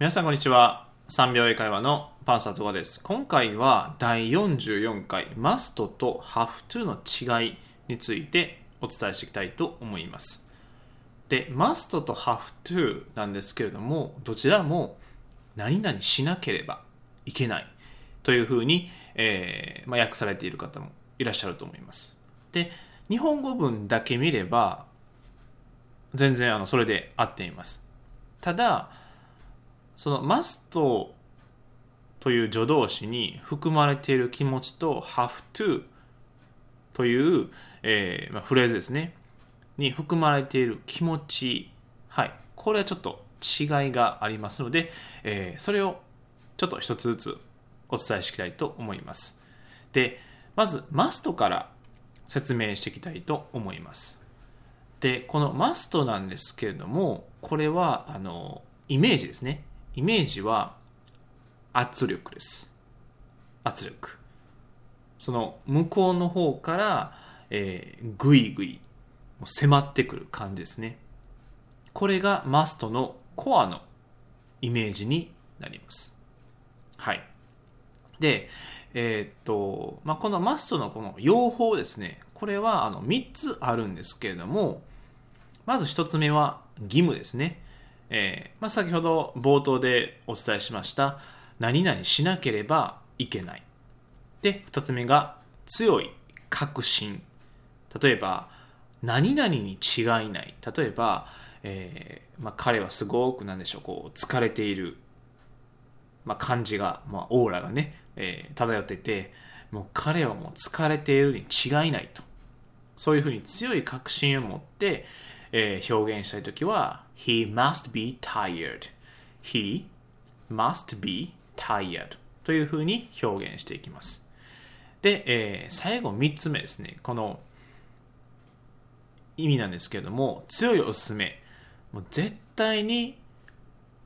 皆さんこんにちは。3秒英会話のパンサートガです。今回は第44回 must と have to の違いについてお伝えしていきたいと思います。で、must と have to なんですけれども、どちらも何々しなければいけないというふうに、えー、まあ、訳されている方もいらっしゃると思います。で、日本語文だけ見れば全然あのそれで合っています。ただ、その must という助動詞に含まれている気持ちと have to という、えーまあ、フレーズですね。に含まれている気持ち。はい。これはちょっと違いがありますので、えー、それをちょっと一つずつお伝えしていきたいと思います。でまず must から説明していきたいと思います。でこの must なんですけれどもこれはあのイメージですね。イメージは圧力です。圧力。その向こうの方から、えー、ぐいぐい迫ってくる感じですね。これがマストのコアのイメージになります。はい。で、えー、っと、まあ、このマストのこの用法ですね。これはあの3つあるんですけれども、まず1つ目は義務ですね。えー、まあ、先ほど冒頭でお伝えしました何々しなければいけない。で2つ目が強い確信。例えば何々に違いない。例えば、えー、まあ、彼はすごく何でしょうこう疲れている、まあ、感じが、まあ、オーラがね、えー、漂っててもう彼はもう疲れているに違いないと。そういうふうに強い確信を持って、えー、表現したいときは He must be tired. He must be tired というふうに表現していきます。で、えー、最後3つ目ですね。この意味なんですけれども、強いおすすめ。もう絶対に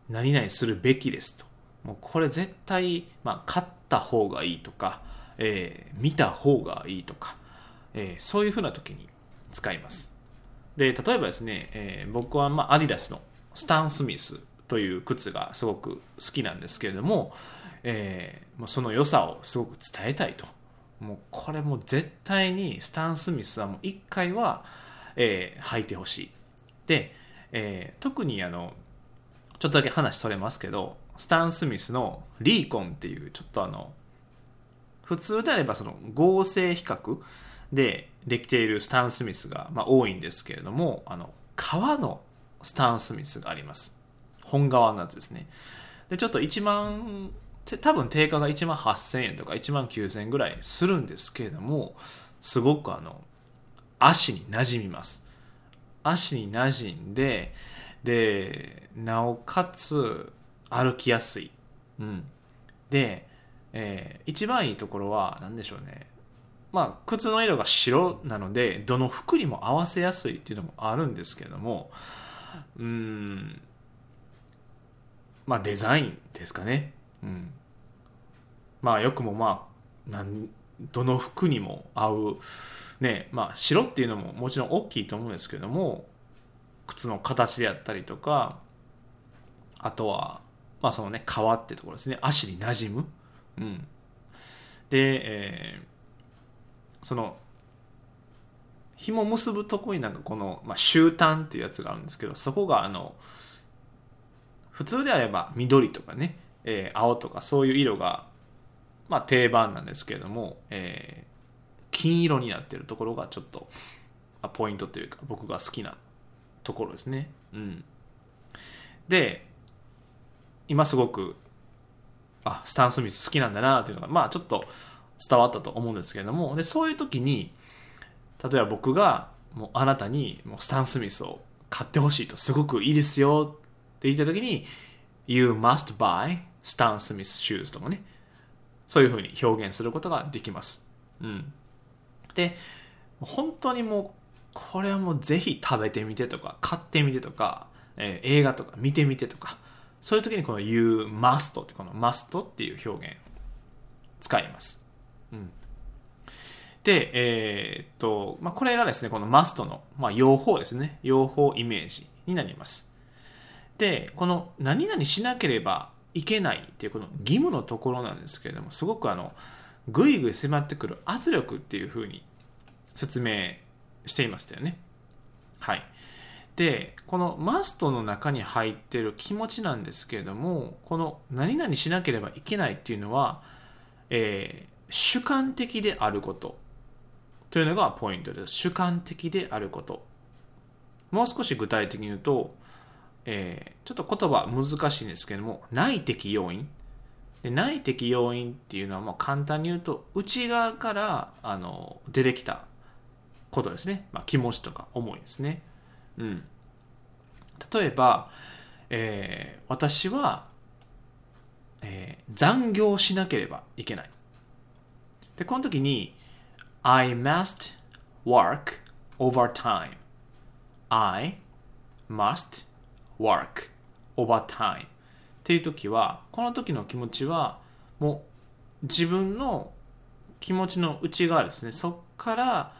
何々するべきですと。もうこれ絶対、まあ、買った方がいいとか、えー、見た方がいいとか、えー、そういうふうな時に使います。で例えばですね、えー、僕は、まあ、アディダスのスタン・スミスという靴がすごく好きなんですけれども、えー、その良さをすごく伝えたいと。もうこれも絶対にスタン・スミスはもう1回は、えー、履いてほしい。で、えー、特にあのちょっとだけ話それますけどスタン・スミスのリーコンっていうちょっとあの普通であればその合成比較でできているスタン・スミスが、まあ、多いんですけれどもあの革のスタン・スミスがあります。本革のやつですね。でちょっと1万多分定価が1万8000円とか1万9000円ぐらいするんですけれどもすごくあの足に馴染みます。足に馴染んででなおかつ歩きやすい、うん、で、えー、一番いいところは何でしょうね。まあ、靴の色が白なのでどの服にも合わせやすいっていうのもあるんですけどもうんまあデザインですかね、うん、まあよくもまあなんどの服にも合うねまあ白っていうのももちろん大きいと思うんですけども靴の形であったりとかあとはまあそのね革ってところですね。足に馴染む、うん、で、えーその紐結ぶとこになんかこの、まあ、終端っていうやつがあるんですけどそこがあの普通であれば緑とかね、えー、青とかそういう色が、まあ、定番なんですけれども、えー、金色になってるところがちょっとポイントというか僕が好きなところですね。うん、で今すごくあスタン・スミス好きなんだなっていうのがまあちょっと伝わったと思うんですけれどもでそういう時に例えば僕がもうあなたにもうスタン・スミスを買ってほしいとすごくいいですよって言った時に You must buy Stan Smith shoes とかねそういうふうに表現することができます。うん、で本当にもうこれはもうぜひ食べてみてとか買ってみてとか、えー、映画とか見てみてとかそういう時にこの You must ってこの must っていう表現使います。うん、で、えー、っと、まあ、これがですね、このマストの、まあ、用法ですね。用法イメージになります。でこの何々しなければいけないっていうこの義務のところなんですけれどもすごくあのぐいぐい迫ってくる圧力っていうふうに説明していましたよね。はい。で、このマストの中に入ってる気持ちなんですけれども、この何々しなければいけないっていうのは、えー、主観的であることというのがポイントです。主観的であること。もう少し具体的に言うと、えー、ちょっと言葉難しいんですけども、内的要因。で内的要因っていうのはまあ簡単に言うと、内側からあの出てきたことですね。まあ、気持ちとか思いですね。うん。例えば、えー、私は、えー、残業しなければいけない。で、この時に、I must work overtime. I must work overtime. っていう時は、この時の気持ちは、もう自分の気持ちの内側ですね。そこから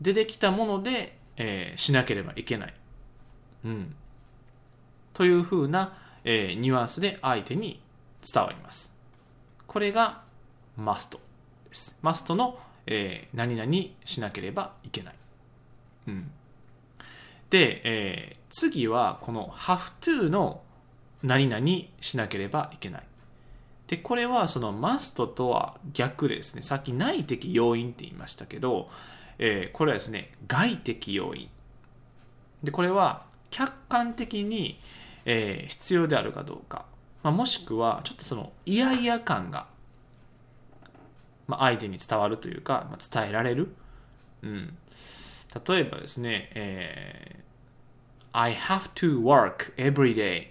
出てきたもので、えー、しなければいけない。うん。というふうな、えー、ニュアンスで相手に伝わります。これが must です。must の、えー、何々しなければいけない。うん。で、えー、次はこの have to の何々しなければいけない。で、これはその must とは逆でですね、さっき内的要因って言いましたけど、えー、これはですね、外的要因。で、これは客観的に、えー、必要であるかどうか、まあ、もしくはちょっとその嫌々感が、まあ、相手に伝わるというか、まあ、伝えられる。うん、例えばですね、えー、I have to work every day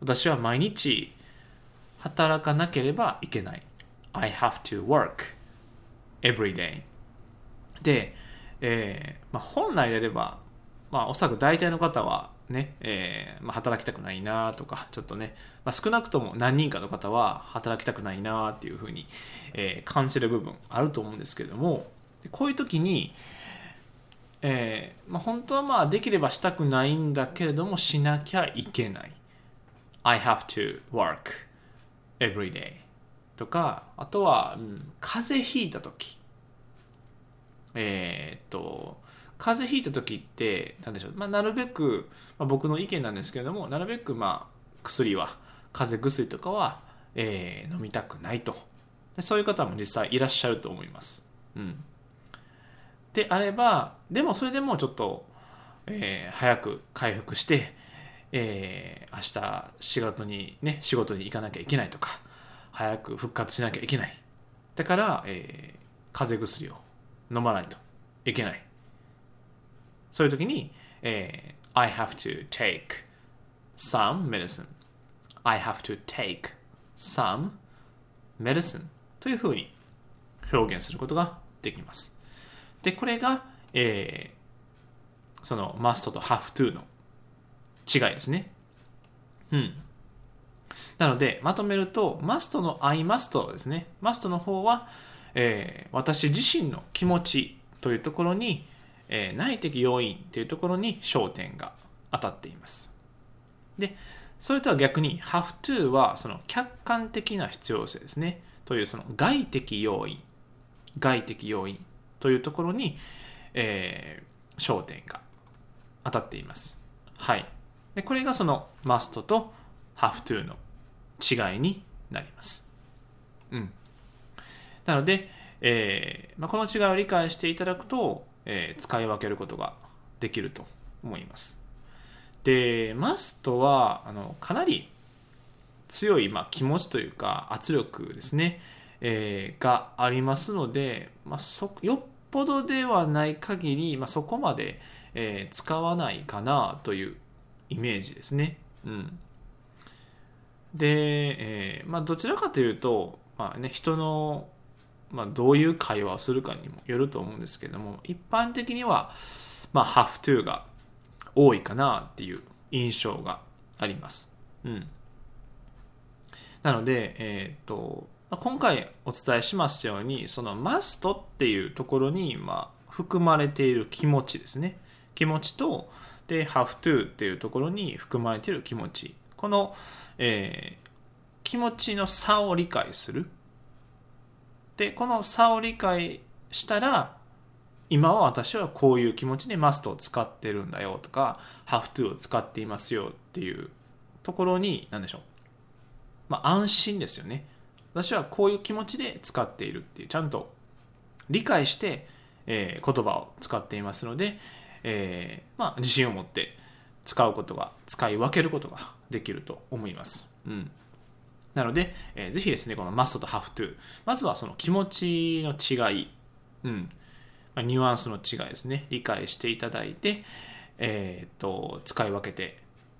私は毎日働かなければいけない。I have to work every day で、えーまあ、本来であれば、まあ、おそらく大体の方はね、えーまあ、働きたくないなとか、ちょっとね、まあ、少なくとも何人かの方は働きたくないなっていうふうに、えー、感じる部分あると思うんですけれども、こういう時に、えーまあ、本当はまあできればしたくないんだけれどもしなきゃいけない。I have to work every day とか、あとは、うん、風邪ひいた時、と風邪ひいた時って何でしょう、まあ、なるべく、まあ、僕の意見なんですけれどもなるべくまあ薬は風邪薬とかは、えー、飲みたくないと。そういう方も実際いらっしゃると思います。うん、であればでもそれでもちょっと、えー、早く回復して、えー、明日仕事にね仕事に行かなきゃいけないとか早く復活しなきゃいけない。だから、えー、風邪薬を飲まないと。いけない。そういう時に、えー、I have to take some medicine. I have to take some medicine というふうに表現することができます。で、これが、えー、その must と have to の違いですね。うん。なので、まとめると、must の I must ですね。must の方は、えー、私自身の気持ちというところに、えー、内的要因というところに焦点が当たっています。で、それとは逆に have to はその客観的な必要性ですね。というその外的要因、外的要因というところに、えー、焦点が当たっています。はい。でこれがその must と have to の違いになります。うん。なので、えーまあ、この違いを理解していただくと、えー、使い分けることができると思います。で、マストはあのかなり強い、まあ、気持ちというか圧力ですね、えー、がありますので、まあ、そよっぽどではない限り、まあ、そこまで、えー、使わないかなというイメージですね。うん、で、えーまあ、どちらかというと、まあね、人のまあ、どういう会話をするかにもよると思うんですけども一般的には、まあ、have to が多いかなっていう印象があります。うん、なので、えーと、と今回お伝えしましたようにその must っていうところに、まあ、含まれている気持ちですね。気持ちとで have to っていうところに含まれている気持ち。この、えー、気持ちの差を理解するでこの差を理解したら今は私はこういう気持ちで must を使ってるんだよとか have to を使っていますよっていうところに何でしょう。まあ安心ですよね。私はこういう気持ちで使っているっていうちゃんと理解して、えー、言葉を使っていますので、えー、まあ、自信を持って使うことが使い分けることができると思います。うん。なので、えー、ぜひですね、この must と have to、まずはその気持ちの違い、うん、まあ、ニュアンスの違いですね、理解していただいて、えー、と、使い分けて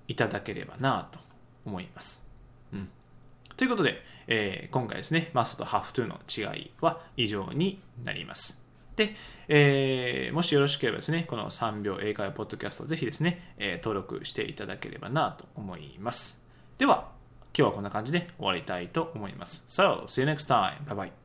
いただければなと思います。うん。ということで、えー、今回ですね、must と have to の違いは以上になります。で、えー、もしよろしければですね、この3秒英会話ポッドキャスト、ぜひですね、えー、登録していただければなと思います。では、今日はこんな感じで終わりたいと思います。So, see you next time. Bye bye.